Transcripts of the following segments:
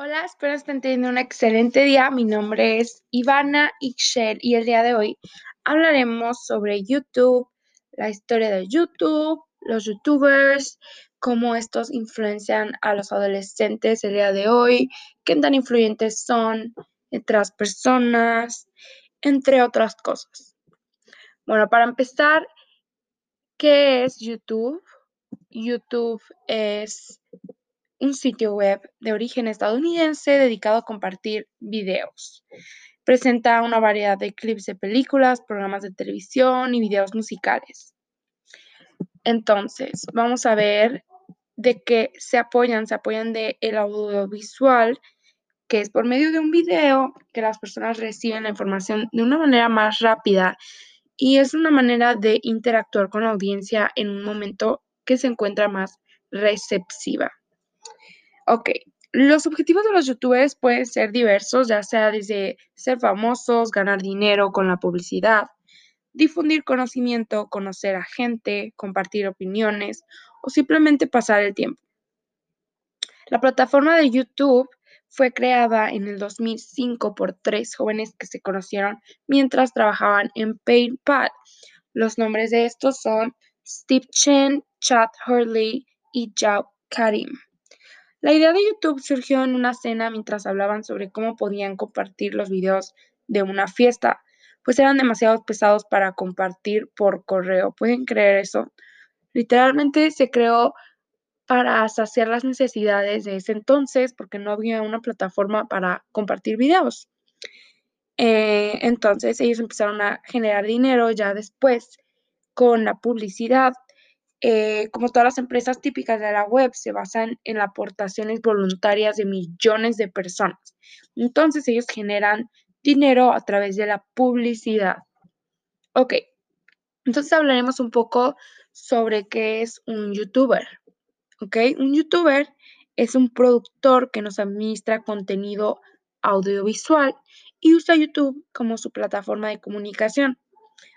Hola, espero estén teniendo un excelente día. Mi nombre es Ivana Ixchel y el día de hoy hablaremos sobre YouTube, la historia de YouTube, los YouTubers, cómo estos influencian a los adolescentes el día de hoy, qué tan influyentes son otras personas, entre otras cosas. Bueno, para empezar, ¿qué es YouTube? YouTube es un sitio web de origen estadounidense dedicado a compartir videos. Presenta una variedad de clips de películas, programas de televisión y videos musicales. Entonces, vamos a ver de qué se apoyan. Se apoyan de el audiovisual, que es por medio de un video que las personas reciben la información de una manera más rápida y es una manera de interactuar con la audiencia en un momento que se encuentra más receptiva. Ok, los objetivos de los youtubers pueden ser diversos, ya sea desde ser famosos, ganar dinero con la publicidad, difundir conocimiento, conocer a gente, compartir opiniones o simplemente pasar el tiempo. La plataforma de YouTube fue creada en el 2005 por tres jóvenes que se conocieron mientras trabajaban en PayPal. Los nombres de estos son Steve Chen, Chad Hurley y Zhao Karim. La idea de YouTube surgió en una cena mientras hablaban sobre cómo podían compartir los videos de una fiesta, pues eran demasiado pesados para compartir por correo. ¿Pueden creer eso? Literalmente se creó para saciar las necesidades de ese entonces porque no había una plataforma para compartir videos. Eh, entonces ellos empezaron a generar dinero ya después con la publicidad eh, como todas las empresas típicas de la web, se basan en aportaciones voluntarias de millones de personas. Entonces ellos generan dinero a través de la publicidad. Ok, entonces hablaremos un poco sobre qué es un youtuber. Ok, un youtuber es un productor que nos administra contenido audiovisual y usa YouTube como su plataforma de comunicación.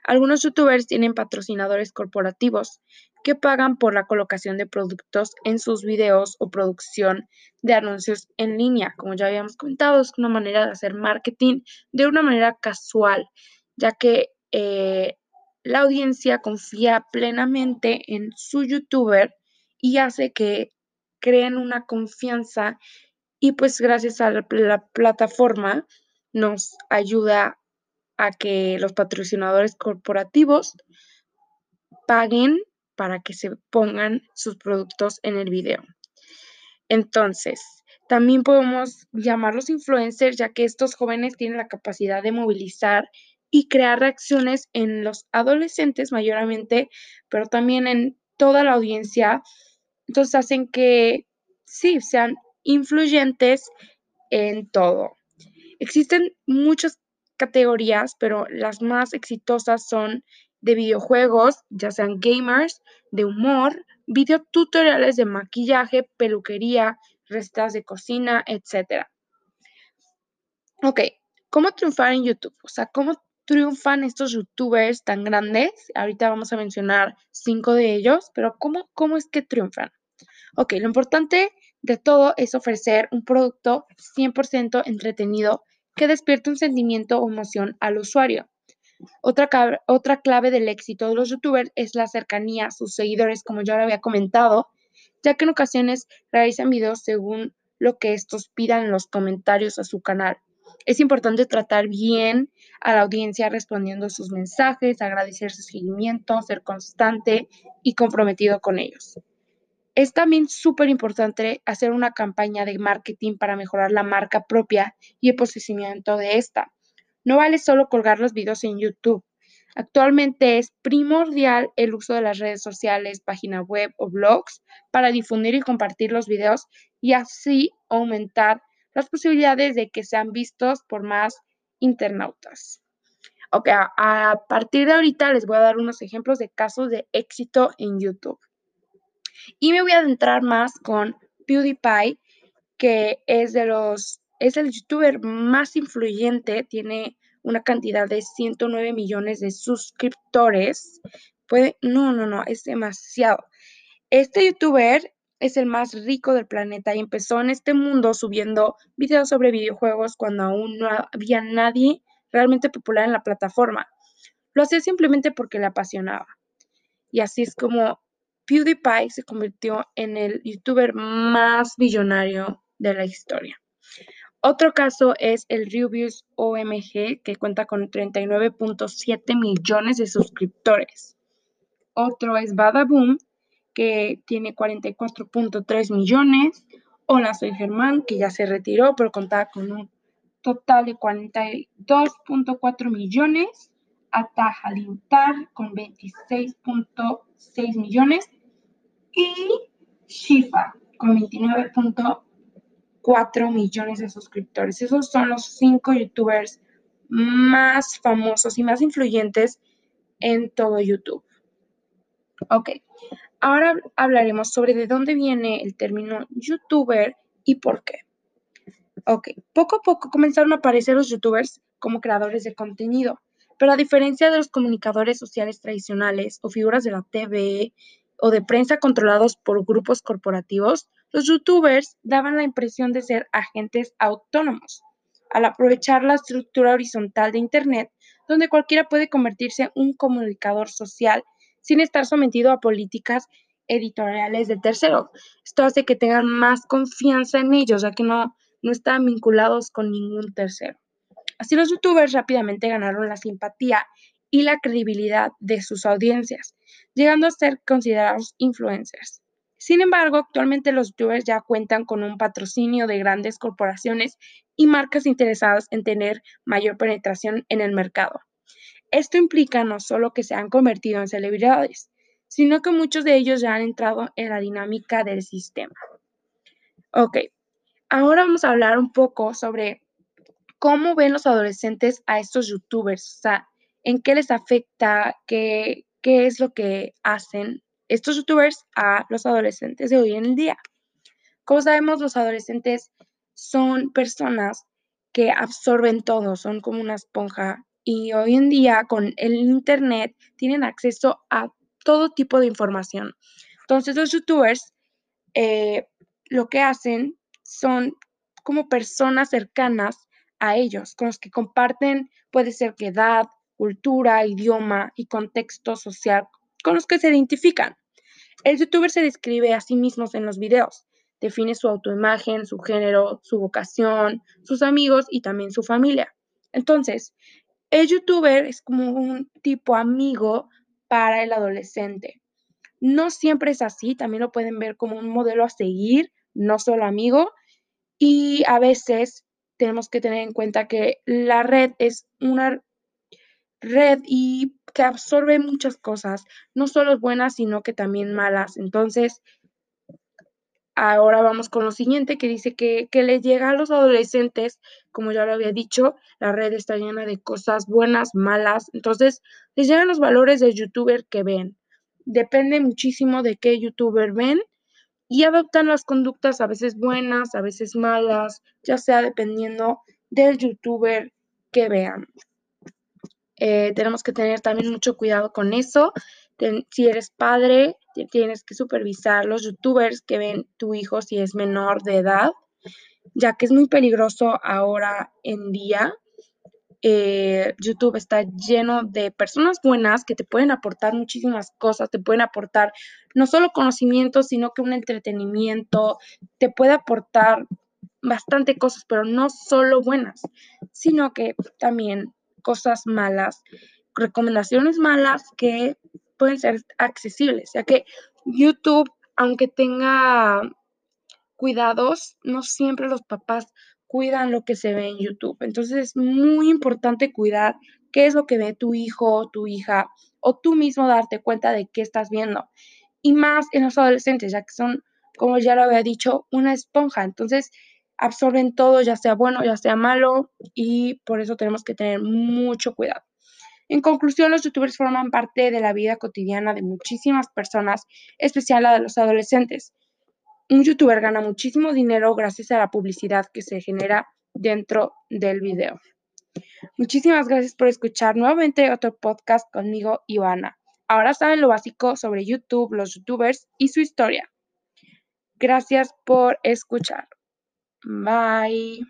Algunos youtubers tienen patrocinadores corporativos que pagan por la colocación de productos en sus videos o producción de anuncios en línea. Como ya habíamos comentado, es una manera de hacer marketing de una manera casual, ya que eh, la audiencia confía plenamente en su youtuber y hace que creen una confianza y pues gracias a la, la plataforma nos ayuda a que los patrocinadores corporativos paguen para que se pongan sus productos en el video. Entonces, también podemos llamarlos influencers, ya que estos jóvenes tienen la capacidad de movilizar y crear reacciones en los adolescentes mayormente, pero también en toda la audiencia. Entonces hacen que sí, sean influyentes en todo. Existen muchas categorías, pero las más exitosas son de videojuegos, ya sean gamers, de humor, videotutoriales de maquillaje, peluquería, recetas de cocina, etc. Ok, ¿cómo triunfar en YouTube? O sea, ¿cómo triunfan estos youtubers tan grandes? Ahorita vamos a mencionar cinco de ellos, pero ¿cómo, cómo es que triunfan? Ok, lo importante de todo es ofrecer un producto 100% entretenido que despierte un sentimiento o emoción al usuario. Otra, otra clave del éxito de los youtubers es la cercanía a sus seguidores, como ya lo había comentado, ya que en ocasiones realizan videos según lo que estos pidan en los comentarios a su canal. Es importante tratar bien a la audiencia respondiendo sus mensajes, agradecer su seguimiento, ser constante y comprometido con ellos. Es también súper importante hacer una campaña de marketing para mejorar la marca propia y el posicionamiento de esta. No vale solo colgar los videos en YouTube. Actualmente es primordial el uso de las redes sociales, página web o blogs para difundir y compartir los videos y así aumentar las posibilidades de que sean vistos por más internautas. Ok, a partir de ahorita les voy a dar unos ejemplos de casos de éxito en YouTube. Y me voy a adentrar más con PewDiePie, que es de los, es el youtuber más influyente, tiene una cantidad de 109 millones de suscriptores. Puede, no, no, no, es demasiado. Este youtuber es el más rico del planeta y empezó en este mundo subiendo videos sobre videojuegos cuando aún no había nadie realmente popular en la plataforma. Lo hacía simplemente porque le apasionaba. Y así es como PewDiePie se convirtió en el youtuber más billonario de la historia. Otro caso es el Rubius OMG, que cuenta con 39.7 millones de suscriptores. Otro es Badaboom, que tiene 44.3 millones. Hola, soy Germán, que ya se retiró, pero contaba con un total de 42.4 millones. Ataja con 26.6 millones. Y Shifa con 29.4 millones de suscriptores. Esos son los cinco youtubers más famosos y más influyentes en todo YouTube. Ok, Ahora hablaremos sobre de dónde viene el término youtuber y por qué. Ok, poco a poco comenzaron a aparecer los youtubers como creadores de contenido, pero a diferencia de los comunicadores sociales tradicionales o figuras de la TV o de prensa controlados por grupos corporativos, los youtubers daban la impresión de ser agentes autónomos. Al aprovechar la estructura horizontal de Internet, donde cualquiera puede convertirse en un comunicador social sin estar sometido a políticas editoriales de tercero. Esto hace que tengan más confianza en ellos, ya que no, no están vinculados con ningún tercero. Así los youtubers rápidamente ganaron la simpatía y la credibilidad de sus audiencias, llegando a ser considerados influencers. Sin embargo, actualmente los youtubers ya cuentan con un patrocinio de grandes corporaciones y marcas interesadas en tener mayor penetración en el mercado. Esto implica no solo que se han convertido en celebridades, sino que muchos de ellos ya han entrado en la dinámica del sistema. Ok, ahora vamos a hablar un poco sobre cómo ven los adolescentes a estos youtubers, o sea, en qué les afecta, qué, qué es lo que hacen estos youtubers a los adolescentes de hoy en día. Como sabemos, los adolescentes son personas que absorben todo, son como una esponja y hoy en día con el Internet tienen acceso a todo tipo de información. Entonces los youtubers eh, lo que hacen son como personas cercanas a ellos, con los que comparten, puede ser que edad, cultura, idioma y contexto social con los que se identifican. El youtuber se describe a sí mismo en los videos, define su autoimagen, su género, su vocación, sus amigos y también su familia. Entonces, el youtuber es como un tipo amigo para el adolescente. No siempre es así, también lo pueden ver como un modelo a seguir, no solo amigo. Y a veces tenemos que tener en cuenta que la red es una red y que absorbe muchas cosas, no solo buenas, sino que también malas. Entonces, Ahora vamos con lo siguiente que dice que, que les llega a los adolescentes, como ya lo había dicho, la red está llena de cosas buenas, malas, entonces les llegan los valores del youtuber que ven. Depende muchísimo de qué youtuber ven y adoptan las conductas a veces buenas, a veces malas, ya sea dependiendo del youtuber que vean. Eh, tenemos que tener también mucho cuidado con eso. si eres padre, tienes que supervisar los youtubers que ven tu hijo si es menor de edad, ya que es muy peligroso ahora en día. Eh, YouTube está lleno de personas buenas que te pueden aportar muchísimas cosas, te pueden aportar no solo conocimiento, sino que un entretenimiento, te puede aportar bastante cosas, pero no solo buenas, sino que también cosas malas, recomendaciones malas que pueden ser accesibles, ya que YouTube, aunque tenga cuidados, no siempre los papás cuidan lo que se ve en YouTube. Entonces es muy importante cuidar qué es lo que ve tu hijo tu hija o tú mismo darte cuenta de qué estás viendo. Y más en los adolescentes, ya que son, como ya lo había dicho, una esponja. Entonces absorben todo, ya sea bueno, ya sea malo, y por eso tenemos que tener mucho cuidado. En conclusión, los youtubers forman parte de la vida cotidiana de muchísimas personas, especial la de los adolescentes. Un youtuber gana muchísimo dinero gracias a la publicidad que se genera dentro del video. Muchísimas gracias por escuchar nuevamente otro podcast conmigo, Ivana. Ahora saben lo básico sobre YouTube, los youtubers y su historia. Gracias por escuchar. Bye.